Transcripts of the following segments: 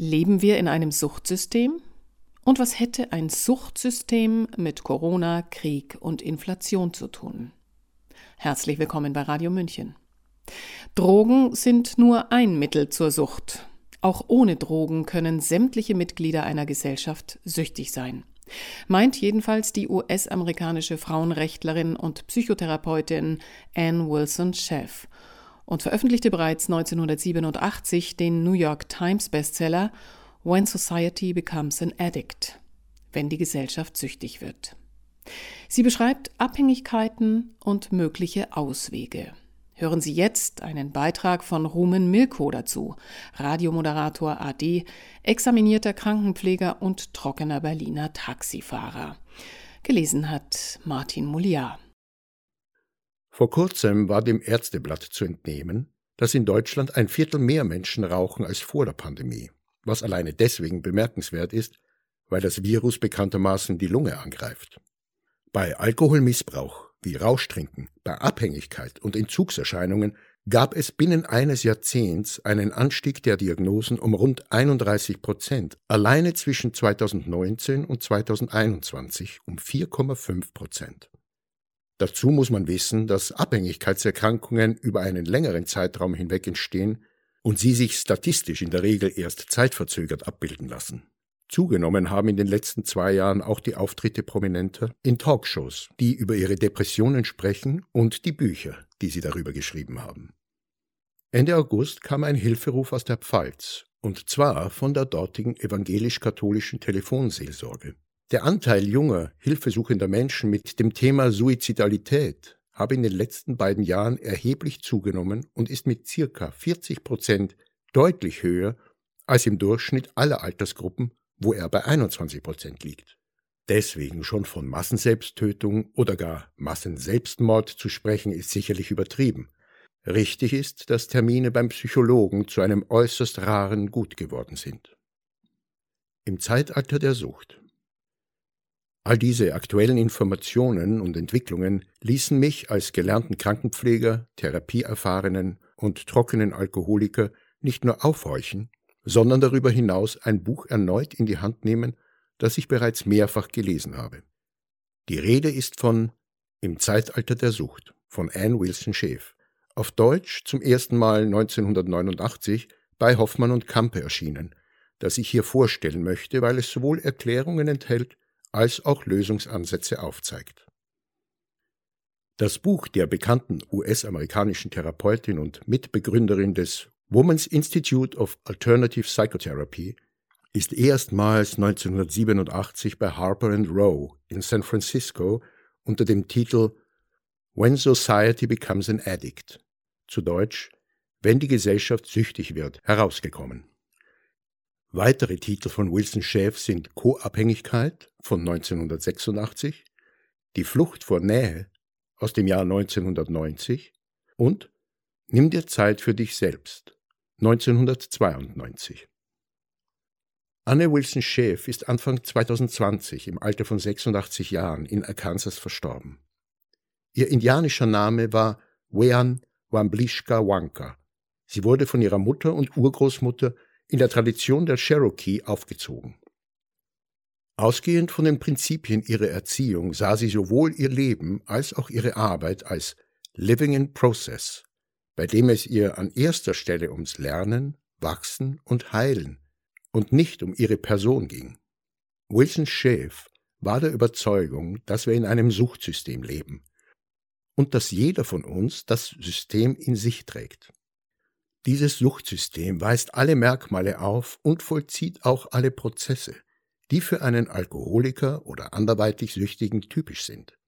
Leben wir in einem Suchtsystem? Und was hätte ein Suchtsystem mit Corona, Krieg und Inflation zu tun? Herzlich willkommen bei Radio München. Drogen sind nur ein Mittel zur Sucht. Auch ohne Drogen können sämtliche Mitglieder einer Gesellschaft süchtig sein. Meint jedenfalls die US-amerikanische Frauenrechtlerin und Psychotherapeutin Anne Wilson Sheff und veröffentlichte bereits 1987 den New York Times Bestseller When Society Becomes an Addict, wenn die Gesellschaft süchtig wird. Sie beschreibt Abhängigkeiten und mögliche Auswege. Hören Sie jetzt einen Beitrag von Rumen Milko dazu, Radiomoderator AD, examinierter Krankenpfleger und trockener Berliner Taxifahrer. Gelesen hat Martin Mouliard. Vor kurzem war dem Ärzteblatt zu entnehmen, dass in Deutschland ein Viertel mehr Menschen rauchen als vor der Pandemie, was alleine deswegen bemerkenswert ist, weil das Virus bekanntermaßen die Lunge angreift. Bei Alkoholmissbrauch, wie Rauschtrinken, bei Abhängigkeit und Entzugserscheinungen gab es binnen eines Jahrzehnts einen Anstieg der Diagnosen um rund 31 Prozent, alleine zwischen 2019 und 2021 um 4,5 Prozent. Dazu muss man wissen, dass Abhängigkeitserkrankungen über einen längeren Zeitraum hinweg entstehen und sie sich statistisch in der Regel erst zeitverzögert abbilden lassen. Zugenommen haben in den letzten zwei Jahren auch die Auftritte Prominenter in Talkshows, die über ihre Depressionen sprechen und die Bücher, die sie darüber geschrieben haben. Ende August kam ein Hilferuf aus der Pfalz, und zwar von der dortigen evangelisch-katholischen Telefonseelsorge. Der Anteil junger, hilfesuchender Menschen mit dem Thema Suizidalität habe in den letzten beiden Jahren erheblich zugenommen und ist mit circa 40 Prozent deutlich höher als im Durchschnitt aller Altersgruppen, wo er bei 21 Prozent liegt. Deswegen schon von Massenselbsttötung oder gar Massenselbstmord zu sprechen, ist sicherlich übertrieben. Richtig ist, dass Termine beim Psychologen zu einem äußerst raren Gut geworden sind. Im Zeitalter der Sucht All diese aktuellen Informationen und Entwicklungen ließen mich als gelernten Krankenpfleger, therapieerfahrenen und trockenen Alkoholiker nicht nur aufhorchen, sondern darüber hinaus ein Buch erneut in die Hand nehmen, das ich bereits mehrfach gelesen habe. Die Rede ist von Im Zeitalter der Sucht von Anne Wilson Schäf, auf Deutsch zum ersten Mal 1989 bei Hoffmann und Kampe erschienen, das ich hier vorstellen möchte, weil es sowohl Erklärungen enthält als auch Lösungsansätze aufzeigt. Das Buch der bekannten US-amerikanischen Therapeutin und Mitbegründerin des Women's Institute of Alternative Psychotherapy ist erstmals 1987 bei Harper Row in San Francisco unter dem Titel When Society Becomes an Addict, zu Deutsch Wenn die Gesellschaft süchtig wird, herausgekommen. Weitere Titel von Wilson Schäf sind Co-Abhängigkeit von 1986, Die Flucht vor Nähe aus dem Jahr 1990 und Nimm dir Zeit für dich selbst 1992. Anne Wilson Schäf ist Anfang 2020 im Alter von 86 Jahren in Arkansas verstorben. Ihr indianischer Name war Wean Wamblishka Wanka. Sie wurde von ihrer Mutter und Urgroßmutter in der Tradition der Cherokee aufgezogen. Ausgehend von den Prinzipien ihrer Erziehung sah sie sowohl ihr Leben als auch ihre Arbeit als Living in Process, bei dem es ihr an erster Stelle ums Lernen, Wachsen und Heilen und nicht um ihre Person ging. Wilson Schäf war der Überzeugung, dass wir in einem Suchtsystem leben und dass jeder von uns das System in sich trägt. Dieses Suchtsystem weist alle Merkmale auf und vollzieht auch alle Prozesse, die für einen Alkoholiker oder anderweitig Süchtigen typisch sind.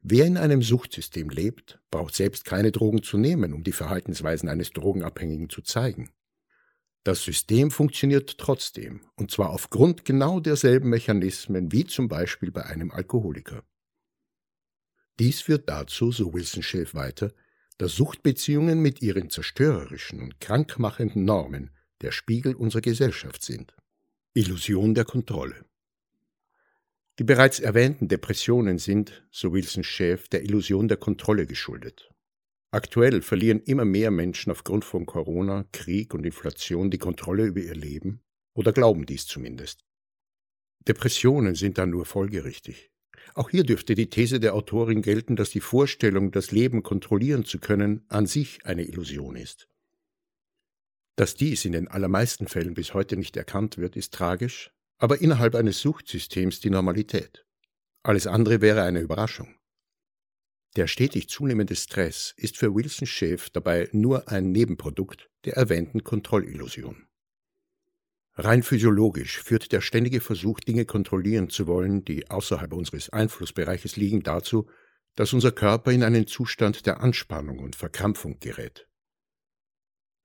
Wer in einem Suchtsystem lebt, braucht selbst keine Drogen zu nehmen, um die Verhaltensweisen eines Drogenabhängigen zu zeigen. Das System funktioniert trotzdem, und zwar aufgrund genau derselben Mechanismen wie zum Beispiel bei einem Alkoholiker. Dies führt dazu, so Wilson Schäf weiter, dass Suchtbeziehungen mit ihren zerstörerischen und krankmachenden Normen der Spiegel unserer Gesellschaft sind. Illusion der Kontrolle. Die bereits erwähnten Depressionen sind, so Wilson Schäf, der Illusion der Kontrolle geschuldet. Aktuell verlieren immer mehr Menschen aufgrund von Corona, Krieg und Inflation die Kontrolle über ihr Leben oder glauben dies zumindest. Depressionen sind dann nur folgerichtig. Auch hier dürfte die These der Autorin gelten, dass die Vorstellung, das Leben kontrollieren zu können, an sich eine Illusion ist. Dass dies in den allermeisten Fällen bis heute nicht erkannt wird, ist tragisch, aber innerhalb eines Suchtsystems die Normalität. Alles andere wäre eine Überraschung. Der stetig zunehmende Stress ist für Wilson Schaef dabei nur ein Nebenprodukt der erwähnten Kontrollillusion. Rein physiologisch führt der ständige Versuch, Dinge kontrollieren zu wollen, die außerhalb unseres Einflussbereiches liegen, dazu, dass unser Körper in einen Zustand der Anspannung und Verkrampfung gerät.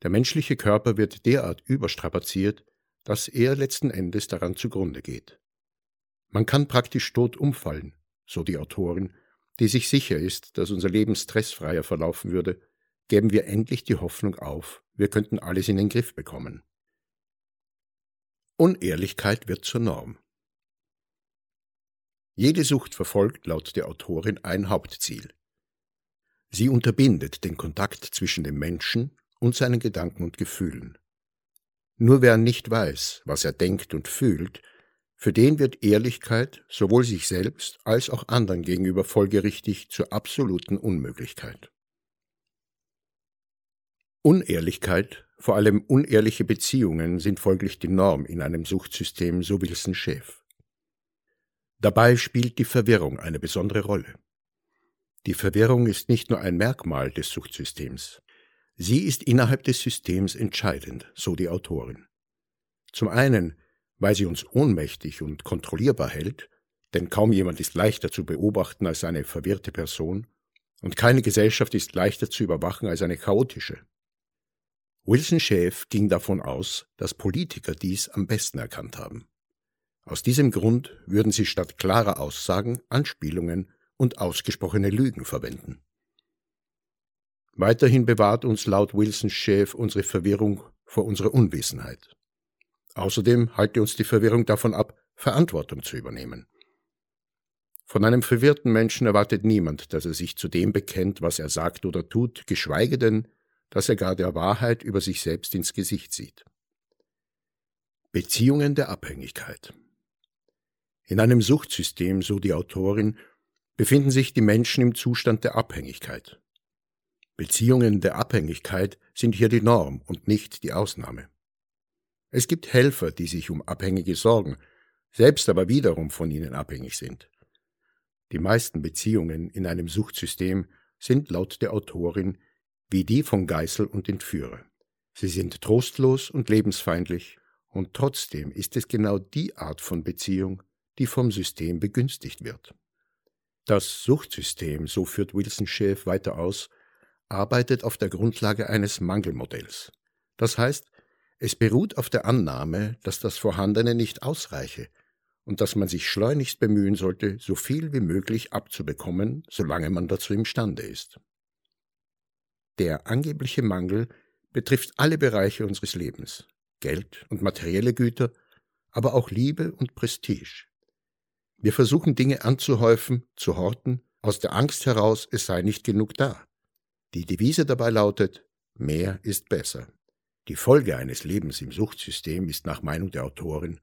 Der menschliche Körper wird derart überstrapaziert, dass er letzten Endes daran zugrunde geht. Man kann praktisch tot umfallen, so die Autorin, die sich sicher ist, dass unser Leben stressfreier verlaufen würde, geben wir endlich die Hoffnung auf, wir könnten alles in den Griff bekommen. Unehrlichkeit wird zur Norm. Jede Sucht verfolgt laut der Autorin ein Hauptziel. Sie unterbindet den Kontakt zwischen dem Menschen und seinen Gedanken und Gefühlen. Nur wer nicht weiß, was er denkt und fühlt, für den wird Ehrlichkeit sowohl sich selbst als auch anderen gegenüber folgerichtig zur absoluten Unmöglichkeit. Unehrlichkeit, vor allem unehrliche Beziehungen, sind folglich die Norm in einem Suchtsystem, so Wilson Schäf. Dabei spielt die Verwirrung eine besondere Rolle. Die Verwirrung ist nicht nur ein Merkmal des Suchtsystems. Sie ist innerhalb des Systems entscheidend, so die Autorin. Zum einen weil sie uns ohnmächtig und kontrollierbar hält, denn kaum jemand ist leichter zu beobachten als eine verwirrte Person, und keine Gesellschaft ist leichter zu überwachen als eine chaotische. Wilson Schäf ging davon aus, dass Politiker dies am besten erkannt haben. Aus diesem Grund würden sie statt klarer Aussagen Anspielungen und ausgesprochene Lügen verwenden. Weiterhin bewahrt uns laut Wilson Schäf unsere Verwirrung vor unserer Unwissenheit. Außerdem halte uns die Verwirrung davon ab, Verantwortung zu übernehmen. Von einem verwirrten Menschen erwartet niemand, dass er sich zu dem bekennt, was er sagt oder tut, geschweige denn, dass er gar der Wahrheit über sich selbst ins Gesicht sieht. Beziehungen der Abhängigkeit In einem Suchtsystem, so die Autorin, befinden sich die Menschen im Zustand der Abhängigkeit. Beziehungen der Abhängigkeit sind hier die Norm und nicht die Ausnahme. Es gibt Helfer, die sich um Abhängige sorgen, selbst aber wiederum von ihnen abhängig sind. Die meisten Beziehungen in einem Suchtsystem sind laut der Autorin wie die von Geißel und Entführer. Sie sind trostlos und lebensfeindlich, und trotzdem ist es genau die Art von Beziehung, die vom System begünstigt wird. Das Suchtsystem, so führt Wilson Schäf weiter aus, arbeitet auf der Grundlage eines Mangelmodells. Das heißt, es beruht auf der Annahme, dass das Vorhandene nicht ausreiche und dass man sich schleunigst bemühen sollte, so viel wie möglich abzubekommen, solange man dazu imstande ist. Der angebliche Mangel betrifft alle Bereiche unseres Lebens, Geld und materielle Güter, aber auch Liebe und Prestige. Wir versuchen Dinge anzuhäufen, zu horten, aus der Angst heraus, es sei nicht genug da. Die Devise dabei lautet, mehr ist besser. Die Folge eines Lebens im Suchtsystem ist nach Meinung der Autorin,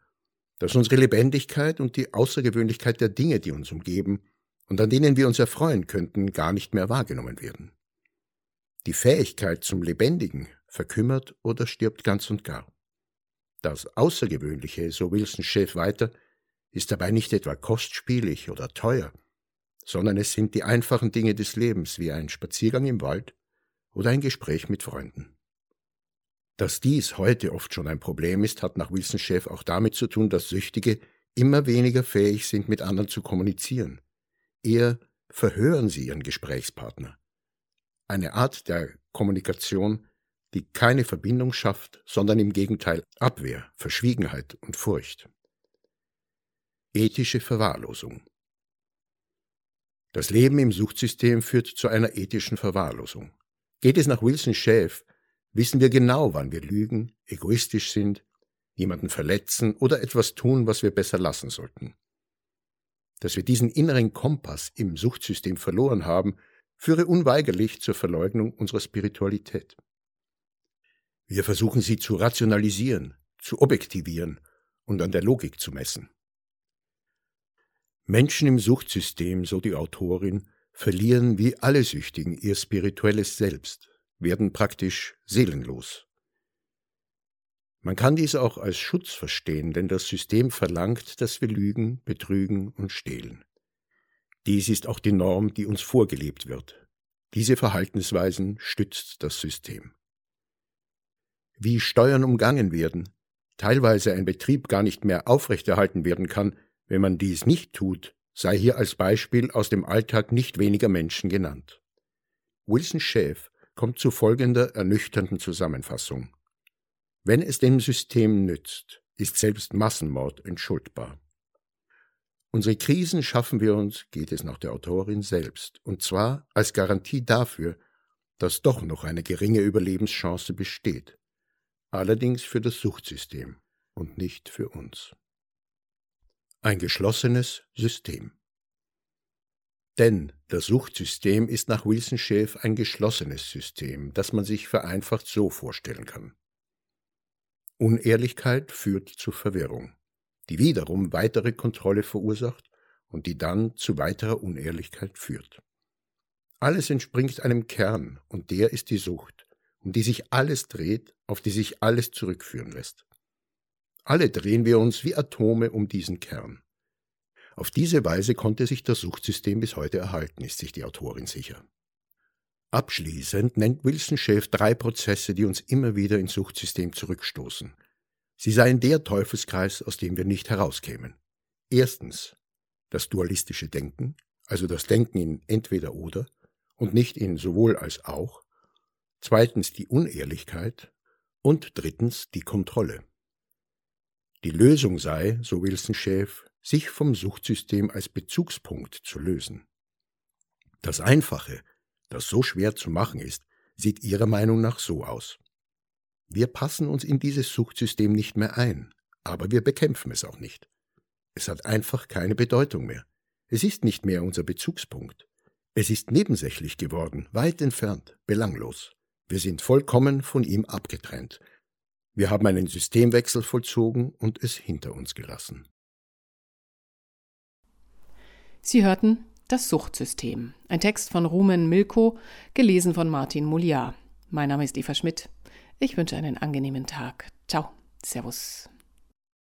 dass unsere Lebendigkeit und die Außergewöhnlichkeit der Dinge, die uns umgeben und an denen wir uns erfreuen könnten, gar nicht mehr wahrgenommen werden. Die Fähigkeit zum Lebendigen verkümmert oder stirbt ganz und gar. Das Außergewöhnliche, so Wilson Chef weiter, ist dabei nicht etwa kostspielig oder teuer, sondern es sind die einfachen Dinge des Lebens wie ein Spaziergang im Wald oder ein Gespräch mit Freunden. Dass dies heute oft schon ein Problem ist, hat nach Wilson Chef auch damit zu tun, dass Süchtige immer weniger fähig sind, mit anderen zu kommunizieren. Eher verhören sie ihren Gesprächspartner. Eine Art der Kommunikation, die keine Verbindung schafft, sondern im Gegenteil Abwehr, Verschwiegenheit und Furcht. Ethische Verwahrlosung Das Leben im Suchtsystem führt zu einer ethischen Verwahrlosung. Geht es nach Wilson Schäf, wissen wir genau, wann wir lügen, egoistisch sind, jemanden verletzen oder etwas tun, was wir besser lassen sollten. Dass wir diesen inneren Kompass im Suchtsystem verloren haben, führe unweigerlich zur Verleugnung unserer Spiritualität. Wir versuchen sie zu rationalisieren, zu objektivieren und an der Logik zu messen. Menschen im Suchtsystem, so die Autorin, verlieren wie alle Süchtigen ihr spirituelles Selbst, werden praktisch seelenlos. Man kann dies auch als Schutz verstehen, denn das System verlangt, dass wir lügen, betrügen und stehlen. Dies ist auch die Norm, die uns vorgelebt wird. Diese Verhaltensweisen stützt das System. Wie Steuern umgangen werden, teilweise ein Betrieb gar nicht mehr aufrechterhalten werden kann, wenn man dies nicht tut, sei hier als Beispiel aus dem Alltag nicht weniger Menschen genannt. Wilson Schäf kommt zu folgender ernüchternden Zusammenfassung. Wenn es dem System nützt, ist selbst Massenmord entschuldbar. Unsere Krisen schaffen wir uns, geht es nach der Autorin selbst, und zwar als Garantie dafür, dass doch noch eine geringe Überlebenschance besteht, allerdings für das Suchtsystem und nicht für uns. Ein geschlossenes System. Denn das Suchtsystem ist nach Wilson Schäf ein geschlossenes System, das man sich vereinfacht so vorstellen kann. Unehrlichkeit führt zu Verwirrung die wiederum weitere Kontrolle verursacht und die dann zu weiterer Unehrlichkeit führt. Alles entspringt einem Kern, und der ist die Sucht, um die sich alles dreht, auf die sich alles zurückführen lässt. Alle drehen wir uns wie Atome um diesen Kern. Auf diese Weise konnte sich das Suchtsystem bis heute erhalten, ist sich die Autorin sicher. Abschließend nennt Wilson Schäf drei Prozesse, die uns immer wieder ins Suchtsystem zurückstoßen – Sie seien der Teufelskreis, aus dem wir nicht herauskämen. Erstens das dualistische Denken, also das Denken in entweder oder und nicht in sowohl als auch. Zweitens die Unehrlichkeit und drittens die Kontrolle. Die Lösung sei, so Wilson Schäf, sich vom Suchtsystem als Bezugspunkt zu lösen. Das Einfache, das so schwer zu machen ist, sieht ihrer Meinung nach so aus. Wir passen uns in dieses Suchtsystem nicht mehr ein, aber wir bekämpfen es auch nicht. Es hat einfach keine Bedeutung mehr. Es ist nicht mehr unser Bezugspunkt. Es ist nebensächlich geworden, weit entfernt, belanglos. Wir sind vollkommen von ihm abgetrennt. Wir haben einen Systemwechsel vollzogen und es hinter uns gelassen. Sie hörten Das Suchtsystem, ein Text von Rumen Milko, gelesen von Martin Mouliard. Mein Name ist Eva Schmidt. Ich wünsche einen angenehmen Tag. Ciao. Servus.